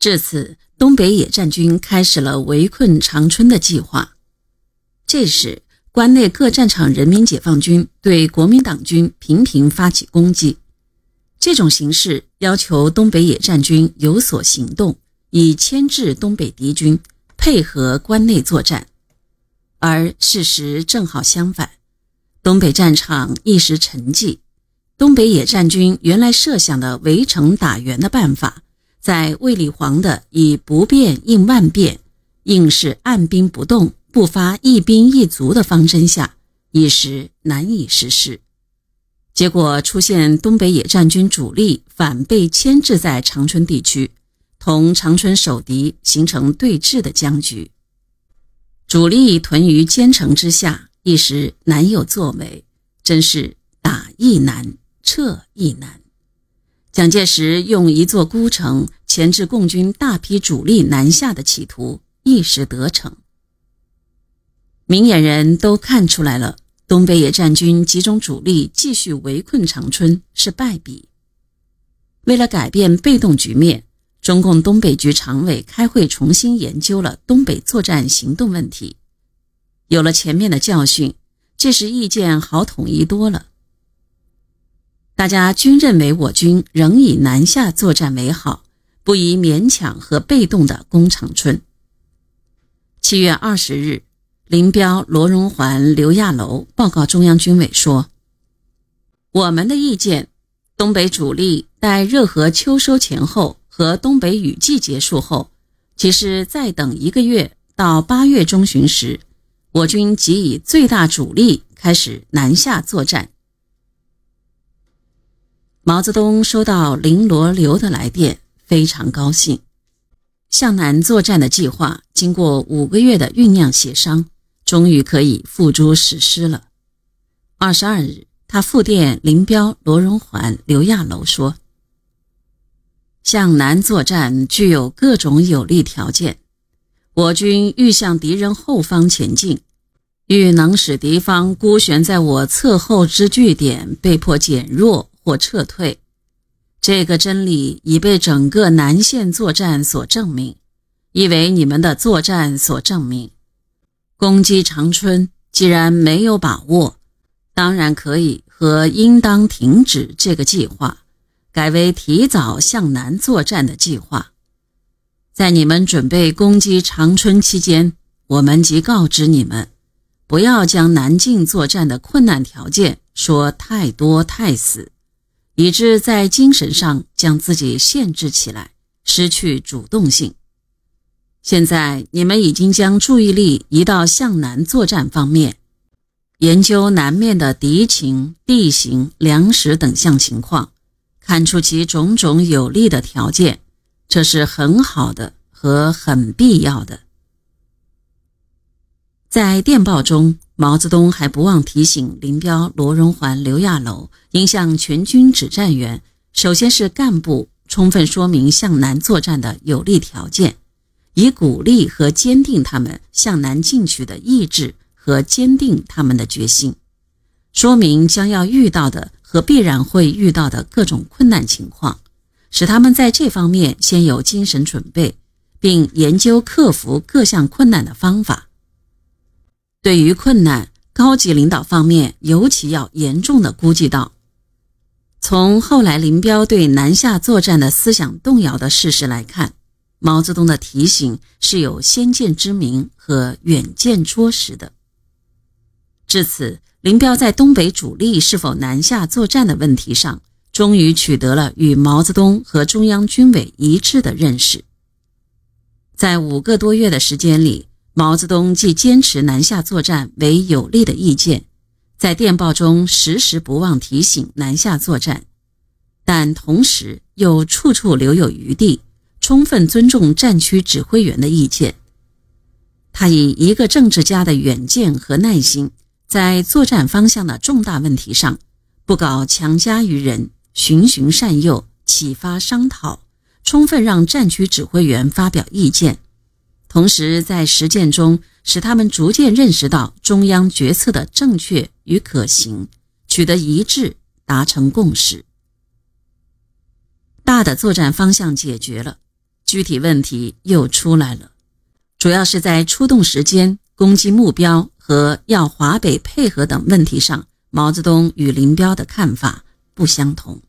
至此，东北野战军开始了围困长春的计划。这时，关内各战场人民解放军对国民党军频频发起攻击，这种形势要求东北野战军有所行动，以牵制东北敌军，配合关内作战。而事实正好相反，东北战场一时沉寂，东北野战军原来设想的围城打援的办法，在卫立煌的以不变应万变，硬是按兵不动。不发一兵一卒的方针下，一时难以实施。结果出现东北野战军主力反被牵制在长春地区，同长春守敌形成对峙的僵局。主力屯于坚城之下，一时难有作为，真是打亦难，撤亦难。蒋介石用一座孤城牵制共军大批主力南下的企图，一时得逞。明眼人都看出来了，东北野战军集中主力继续围困长春是败笔。为了改变被动局面，中共东北局常委开会重新研究了东北作战行动问题。有了前面的教训，这时意见好统一多了。大家均认为我军仍以南下作战为好，不宜勉强和被动的攻长春。七月二十日。林彪、罗荣桓、刘亚楼报告中央军委说：“我们的意见，东北主力待热河秋收前后和东北雨季结束后，其实再等一个月到八月中旬时，我军即以最大主力开始南下作战。”毛泽东收到林罗刘的来电，非常高兴。向南作战的计划经过五个月的酝酿协商。终于可以付诸实施了。二十二日，他复电林彪、罗荣桓、刘亚楼说：“向南作战具有各种有利条件，我军欲向敌人后方前进，欲能使敌方孤悬在我侧后之据点被迫减弱或撤退。这个真理已被整个南线作战所证明，亦为你们的作战所证明。”攻击长春，既然没有把握，当然可以和应当停止这个计划，改为提早向南作战的计划。在你们准备攻击长春期间，我们即告知你们，不要将南进作战的困难条件说太多太死，以致在精神上将自己限制起来，失去主动性。现在你们已经将注意力移到向南作战方面，研究南面的敌情、地形、粮食等项情况，看出其种种有利的条件，这是很好的和很必要的。在电报中，毛泽东还不忘提醒林彪、罗荣桓、刘亚楼，应向全军指战员，首先是干部，充分说明向南作战的有利条件。以鼓励和坚定他们向南进取的意志和坚定他们的决心，说明将要遇到的和必然会遇到的各种困难情况，使他们在这方面先有精神准备，并研究克服各项困难的方法。对于困难，高级领导方面尤其要严重的估计到。从后来林彪对南下作战的思想动摇的事实来看。毛泽东的提醒是有先见之明和远见卓识的。至此，林彪在东北主力是否南下作战的问题上，终于取得了与毛泽东和中央军委一致的认识。在五个多月的时间里，毛泽东既坚持南下作战为有利的意见，在电报中时时不忘提醒南下作战，但同时又处处留有余地。充分尊重战区指挥员的意见，他以一个政治家的远见和耐心，在作战方向的重大问题上，不搞强加于人，循循善诱，启发商讨，充分让战区指挥员发表意见，同时在实践中使他们逐渐认识到中央决策的正确与可行，取得一致，达成共识。大的作战方向解决了。具体问题又出来了，主要是在出动时间、攻击目标和要华北配合等问题上，毛泽东与林彪的看法不相同。